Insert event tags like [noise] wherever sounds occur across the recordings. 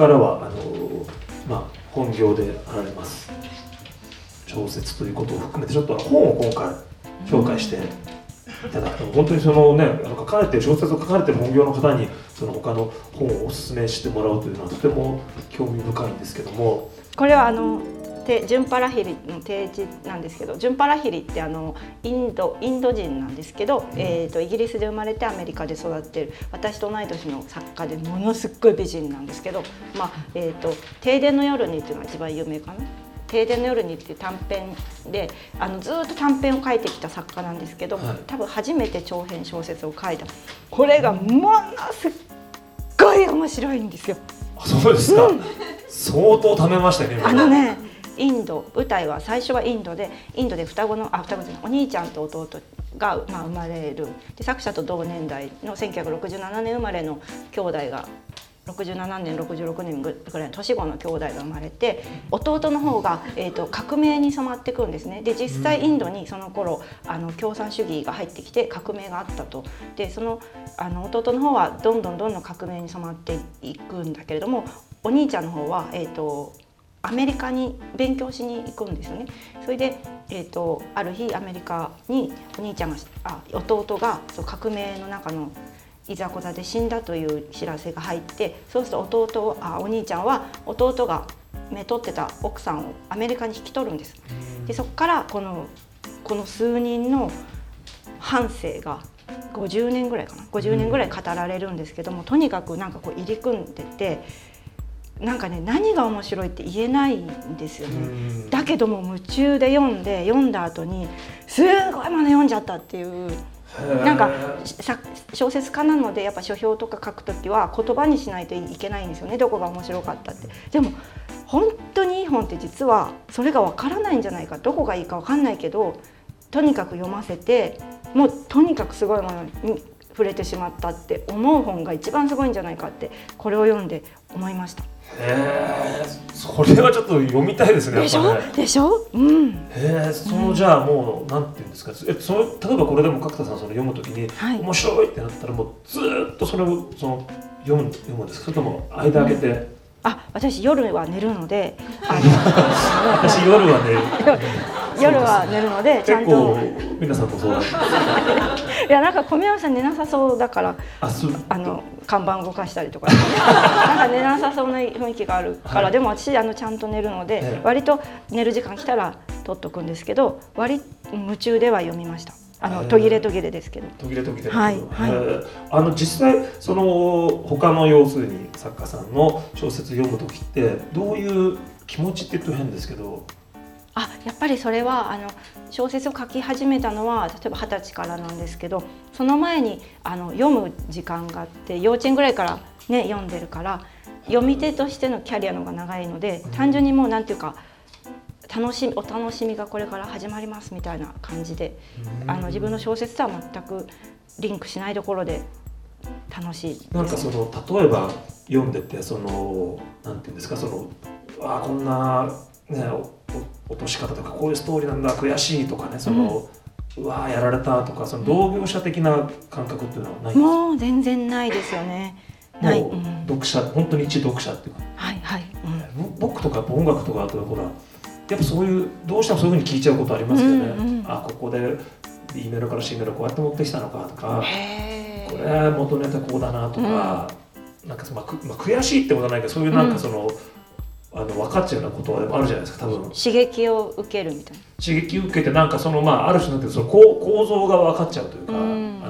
からはあの、まあ、本業であられます。小説ということを含めてちょっと本を今回紹介していただくと本当にそのねあの書かれてる小説を書かれてる本業の方にその他の本をおすすめしてもらうというのはとても興味深いんですけども。これはあのジュンパラヒリの提示なんですけどジュンパラヒリってあのインドインド人なんですけど、えーと、イギリスで生まれてアメリカで育ってる私と同い年の作家でものすっごい美人なんですけど「まあえーと、停電の夜に」っていうのが一番有名かな？停電の夜にっていう短編であのずっと短編を書いてきた作家なんですけど、はい、多分初めて長編小説を書いた。これがものすっごい面白いんですよ。そうですか、うん、相当貯めましたね。あのねインド舞台は最初はインドでインドで双子のあ双子じゃないお兄ちゃんと弟が、まあ、生まれる。で作者と同年代の1967年生まれの兄弟が67年66年ぐらいの年子の兄弟が生まれて弟の方が、えーと、革命に染まっていくんですね。で実際インドにその頃あの共産主義が入ってきて革命があったと。でそのあの弟の方はどんどんどんどん革命に染まっていくんだけれどもお兄ちゃんの方は、えーとアメリカに勉強しに行くんですよね。それで、えーと、ある日アメリカにお兄ちゃんがあ弟がそう革命の中のいざこざで死んだという知らせが入ってそうすると弟あお兄ちゃんは弟がめとってた奥さんをアメリカに引き取るんです。でそこからこのこの数人の半生が50年ぐらいかな50年ぐらい語られるんですけどもとにかくなんかこう入り組んでて。なんかね何が面白いって言えないんですよね。だけども夢中で読んで読んだ後にすごいもの読んじゃったっていう。なんか小説家なのでやっぱ書評とか書く時は言葉にしないといけないんですよねどこが面白かったって。でも本当にいい本って実はそれがわからないんじゃないかどこがいいかわかんないけどとにかく読ませてもうとにかくすごいものに触れてしまったって思う本が一番すごいんじゃないかってこれを読んで思いました。へえそれはちょっと読みたいですねでしょ、ね、でしょ？うん。へえそのじゃあもう、なんていうんですか？えその例えばこれでも角田さんその読むときに、はい、面白いってなったらもうずっとそれをその読む読むんですか？それとも間開けて、うん、あ私夜は寝るので [laughs] 私夜は寝る [laughs] 夜は寝るのでちゃんと。皆さんもそういやなんか小宮山さん寝なさそうだからあの看板動かしたりとか。[laughs] なんか寝なさそうな雰囲気があるから、はい、でも私あのちゃんと寝るので、え割と寝る時間来たら取っとくんですけど割夢中では読みました。あの途切れ途切れですけど。途切れ途切れ。はい。はい、あの実際その他の要するに作家さんの小説読む時ってどういう気持ちって言うと変ですけどあやっぱりそれはあの小説を書き始めたのは例えば二十歳からなんですけどその前にあの読む時間があって幼稚園ぐらいから、ね、読んでるから読み手としてのキャリアの方が長いので単純にもう何て言うか楽しみお楽しみがこれから始まりますみたいな感じであの自分の小説とは全くリンクしないところで楽しい。なんかその例えば読んでてそのなんていうんですかそのあこんなね落とし方とかこういうストーリーなんだ悔しいとかねその、うん、うわやられたとかその同業者的な感覚っていうのはないもう全然ないですよね。ない、うん、読者本当に一読者っていうか、はいはい、うん、僕とか音楽とかあとほらやっぱそういうどうしてもそういうふうに聞いちゃうことありますよね。うんうん、あここで B メロから C メロこうやって持ってきたのかとかこれ元ネタこうだなとか、うん、なんかまあ、まあ、悔しいってことはないけどそういうなんかその、うんあの分かっちゃうようなことはあるじゃないですか多分。刺激を受けるみたいな。刺激受けてなんかそのまあある種のその構構造が分かっちゃうというか、うあ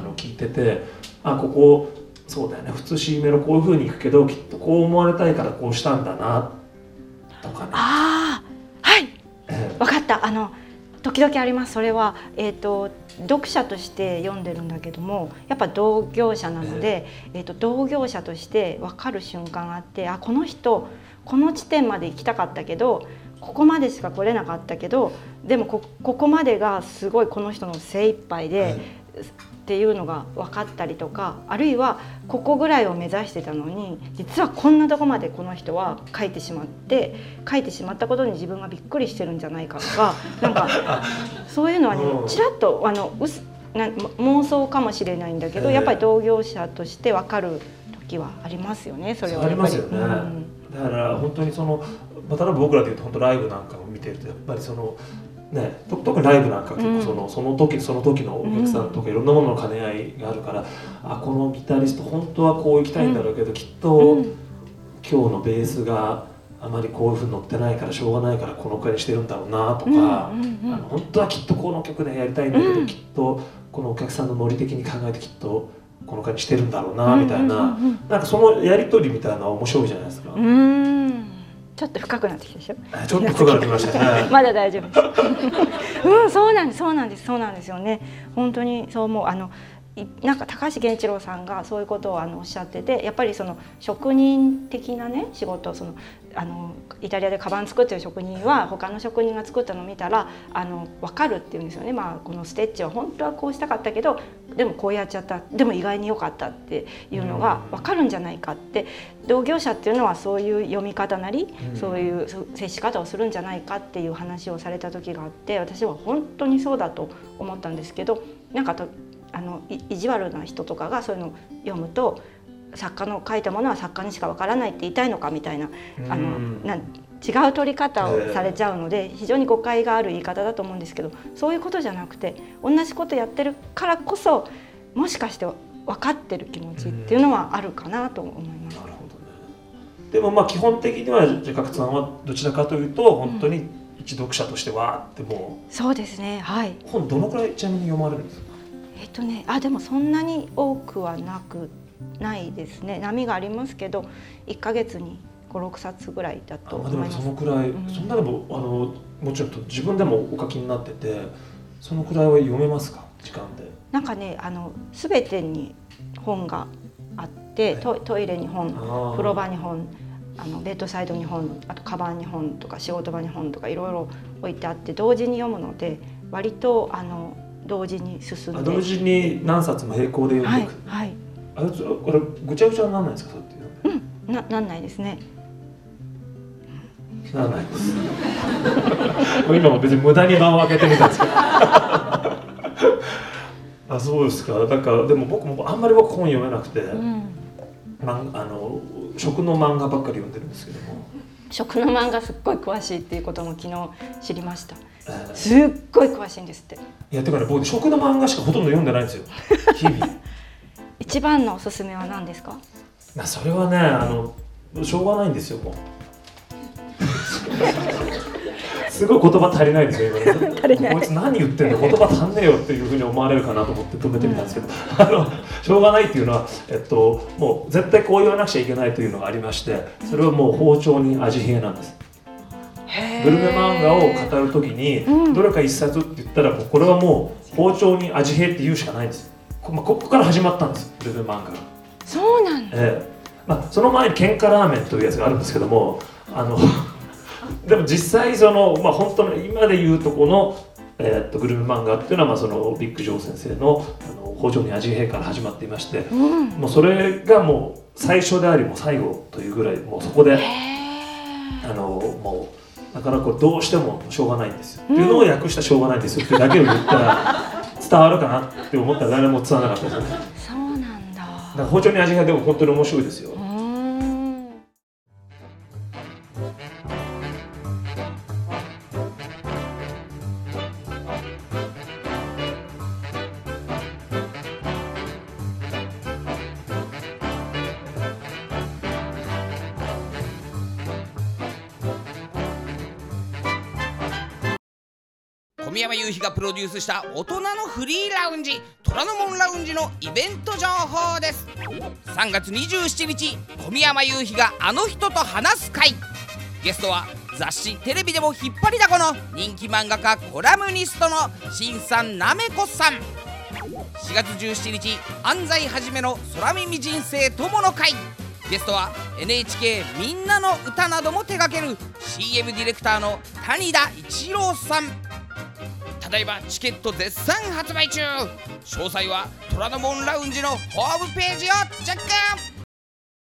の聞いててあここそうだよね普通 C メロこういうふうにいくけどきっとこう思われたいからこうしたんだなとかね。ああはい、えー、分かった。あの時々あります。それは、えーと、読者として読んでるんだけどもやっぱ同業者なので、えー、えーと同業者として分かる瞬間があってあこの人この地点まで行きたかったけどここまでしか来れなかったけどでもここまでがすごいこの人の精一杯で、はい、っていうのが分かったりとかあるいはここぐらいを目指してたのに実はこんなとこまでこの人は書いてしまって書いてしまったことに自分がびっくりしてるんじゃないかとか [laughs] なんかそういうのはねちらっとあのうすな妄想かもしれないんだけど、やっぱり同業者として分かる時はありますよねそれは。ありますよね、うん。だから本当にその、まあ、例えば僕らでいうと本当ライブなんかを見てるとやっぱりそのね、と特にライブなんか結構その,、その時その時のお客さんとかいろんなものの兼ね合いがあるから、あこのギタリスト本当はこう行きたいんだろうけど、きっと、今日のベースがあまりこういうふうに乗ってないからしょうがないからこのくらいにしてるんだろうなとか、あの本当はきっとこの曲でやりたいんだけど、きっとこのお客さんのノリ的に考えてきっとこの感じしてるんだろうなみたいな、なんかそのやり取りみたいなのは面白いじゃないですか。ちょっと深くなってきたでしょ？ちょっと深くなってきましたね。[laughs] まだ大丈夫。[laughs] うん、そうなんです、そうなんです、そうなんですよね。本当にそう思う。あのなんか高橋源一郎さんがそういうことをあのおっしゃっててやっぱりその職人的なね仕事そのあのイタリアでカバン作ってる職人は他の職人が作ったのを見たらあの分かるっていうんですよね、まあ、このステッチは本当はこうしたかったけどでもこうやっちゃった。でも意外に良かったっていうのが分かるんじゃないかって。同業者っていうのはそういう読み方なり、そういう接し方をするんじゃないかっていう話をされた時があって私は本当にそうだと思ったんですけどなんかとあの意地悪な人とかがそういうのを読むと作家の書いたものは作家にしかわからないって言いたいのかみたいなあのな違う取り方をされちゃうので非常に誤解がある言い方だと思うんですけどそういうことじゃなくて同じことやってるからこそもしかして分かってる気持ちっていうのはあるかなと思います。なるほどね、でもまあ基本的にはジ角さんはどちらかというと本当に一読者としてはってもう、そうですねはい。本どのくらいちなみに読まれるんですか？えっとねあでもそんなに多くはなくないですね。波がありますけど1か月に56冊ぐらいだと思います。そのくらい、うん、そんなでもあのもちろん自分でもお書きになっててそのくらいは読めますか？時間で。なんかねあの全てに本があって、トトイレに本風呂場に本あのベッドサイドに本あとカバンに本とか仕事場に本とかいろいろ置いてあって同時に読むので割とあの同時に進んで。同時に何冊も並行で読んでいく、はい、はい、あこれぐちゃぐちゃにならないですかそうって。いううん。ななんないですね。ならないです。今も別に無駄に間を空けてみたんですけど。[laughs] あそうですか。だからでも僕もあんまり僕本読めなくて、うん、まあの食の漫画ばっかり読んでるんですけども。食の漫画すっごい詳しいっていうことも昨日知りました。すっごい詳しいんですって。いやてかね僕食の漫画しかほとんど読んでないんですよ。日々一番のおすすめは何ですか？なそれはねあのしょうがないんですよ [laughs] すごい言葉足りないですよこいつ何言ってんの言葉足んねえよっていうふうに思われるかなと思って止めてみたんですけど、うん、あのしょうがないっていうのは、えっと、もう絶対こう言わなくちゃいけないというのがありましてそれはもう包丁に味変なんです。グルメ漫画を語るときに、どれか一冊って言ったらもうこれはもう包丁に味変って言うしかないんです。こ,、まあ、ここから始まったんです。グルメ漫画が。そうなんだ、ええ。まあ、その前に喧嘩ラーメンというやつがあるんですけどもあの [laughs] でも実際その、まあ、本当の今で言うとこの、えー、っとグルメ漫画っていうのは、まあ、そのビッグ・ジョー先生のあの包丁に味変から始まっていまして、うん、もうそれがもう最初でありも最後というぐらいもうそこであのもうだからこれどうしてもしょうがないんですよ、っていうのを訳したしょうがないんですよっていうだけを言ったら伝わるかなって思ったら誰も伝わらなかったですよね。そうなんだ。だから包丁に味がでも本当に面白いですよ。小宮山雄飛がプロデュースした大人のフリーラウンジ虎ノ門ラウンジのイベント情報です。3月27日小宮山雄飛があの人と話す会。ゲストは雑誌テレビでも引っ張りだこの人気漫画家コラムニストの新さんなめこさん。4月17日安西はじめの空耳人生友の会。ゲストは NHK みんなの歌なども手掛ける CM ディレクターの谷田一郎さん。ただいまチケット絶賛発売中。詳細は虎ノ門ラウンジのホームページをチェック。